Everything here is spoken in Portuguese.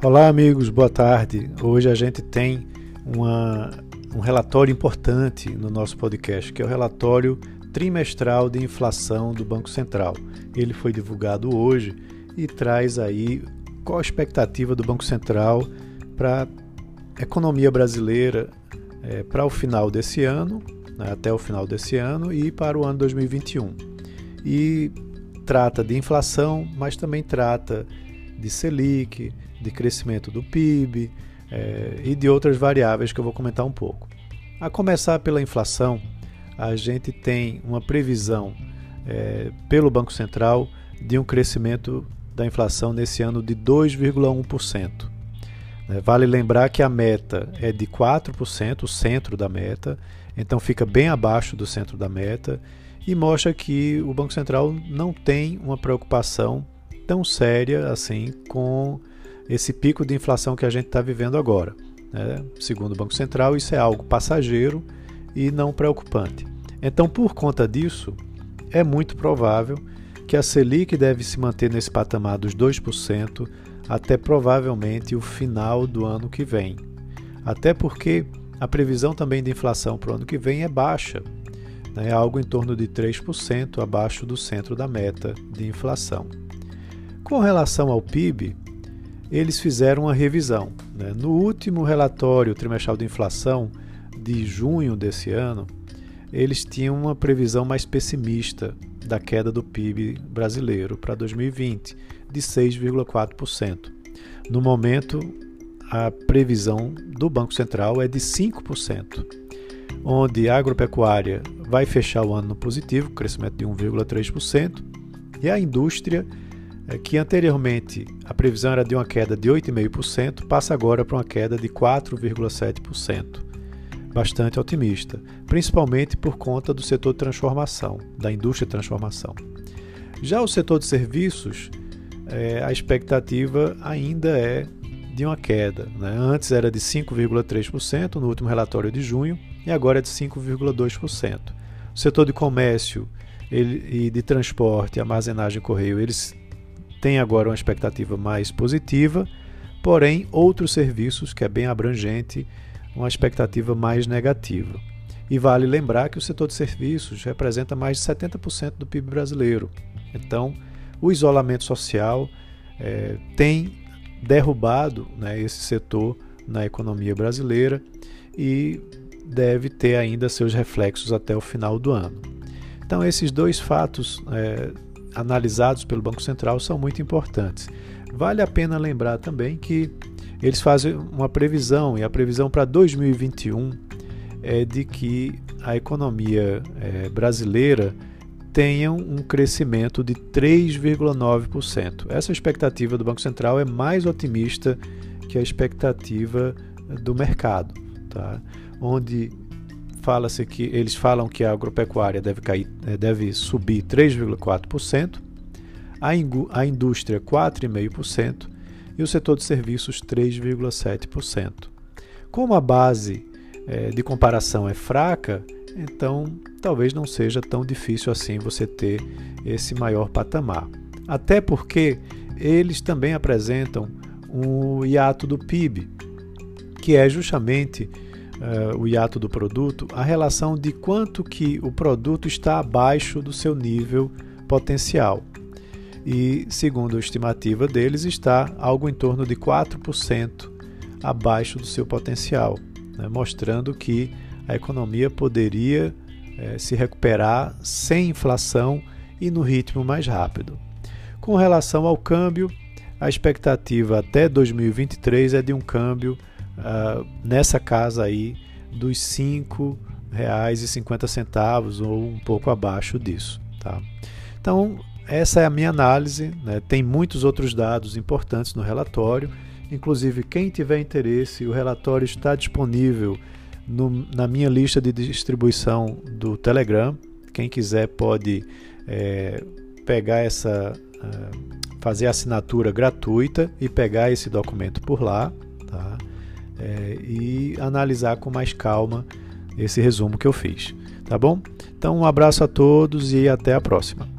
Olá, amigos, boa tarde. Hoje a gente tem uma, um relatório importante no nosso podcast, que é o relatório trimestral de inflação do Banco Central. Ele foi divulgado hoje e traz aí qual a expectativa do Banco Central para a economia brasileira é, para o final desse ano, né, até o final desse ano e para o ano 2021. E trata de inflação, mas também trata de Selic, de crescimento do PIB é, e de outras variáveis que eu vou comentar um pouco. A começar pela inflação, a gente tem uma previsão é, pelo Banco Central de um crescimento da inflação nesse ano de 2,1%. Né, vale lembrar que a meta é de 4%, o centro da meta, então fica bem abaixo do centro da meta e mostra que o Banco Central não tem uma preocupação tão séria assim com esse pico de inflação que a gente está vivendo agora. Né? Segundo o Banco Central, isso é algo passageiro e não preocupante. Então, por conta disso, é muito provável que a Selic deve se manter nesse patamar dos 2% até provavelmente o final do ano que vem. Até porque a previsão também de inflação para o ano que vem é baixa, né? algo em torno de 3% abaixo do centro da meta de inflação. Com relação ao PIB, eles fizeram uma revisão. Né? No último relatório trimestral de inflação de junho desse ano, eles tinham uma previsão mais pessimista da queda do PIB brasileiro para 2020, de 6,4%. No momento, a previsão do Banco Central é de 5%, onde a agropecuária vai fechar o ano no positivo, crescimento de 1,3%, e a indústria que anteriormente a previsão era de uma queda de 8,5%, passa agora para uma queda de 4,7%. Bastante otimista, principalmente por conta do setor de transformação, da indústria de transformação. Já o setor de serviços, é, a expectativa ainda é de uma queda. Né? Antes era de 5,3% no último relatório de junho e agora é de 5,2%. O setor de comércio ele, e de transporte, armazenagem e correio, eles tem agora uma expectativa mais positiva, porém, outros serviços, que é bem abrangente, uma expectativa mais negativa. E vale lembrar que o setor de serviços representa mais de 70% do PIB brasileiro. Então, o isolamento social é, tem derrubado né, esse setor na economia brasileira e deve ter ainda seus reflexos até o final do ano. Então, esses dois fatos é, analisados pelo Banco Central são muito importantes. Vale a pena lembrar também que eles fazem uma previsão, e a previsão para 2021 é de que a economia é, brasileira tenha um crescimento de 3,9%. Essa expectativa do Banco Central é mais otimista que a expectativa do mercado, tá? onde fala-se que eles falam que a agropecuária deve cair, eh, deve subir 3,4%, a, a indústria 4,5% e o setor de serviços 3,7%. Como a base é, de comparação é fraca, então talvez não seja tão difícil assim você ter esse maior patamar. Até porque eles também apresentam um hiato do PIB, que é justamente uh, o hiato do produto, a relação de quanto que o produto está abaixo do seu nível potencial. E, segundo a estimativa deles, está algo em torno de 4% abaixo do seu potencial, né, mostrando que a economia poderia eh, se recuperar sem inflação e no ritmo mais rápido. Com relação ao câmbio, a expectativa até 2023 é de um câmbio uh, nessa casa aí dos R$ 5,50 ou um pouco abaixo disso. Tá? Então, essa é a minha análise. Né? Tem muitos outros dados importantes no relatório. Inclusive, quem tiver interesse, o relatório está disponível no, na minha lista de distribuição do Telegram. Quem quiser pode é, pegar essa, uh, fazer assinatura gratuita e pegar esse documento por lá. É, e analisar com mais calma esse resumo que eu fiz. Tá bom? Então, um abraço a todos e até a próxima.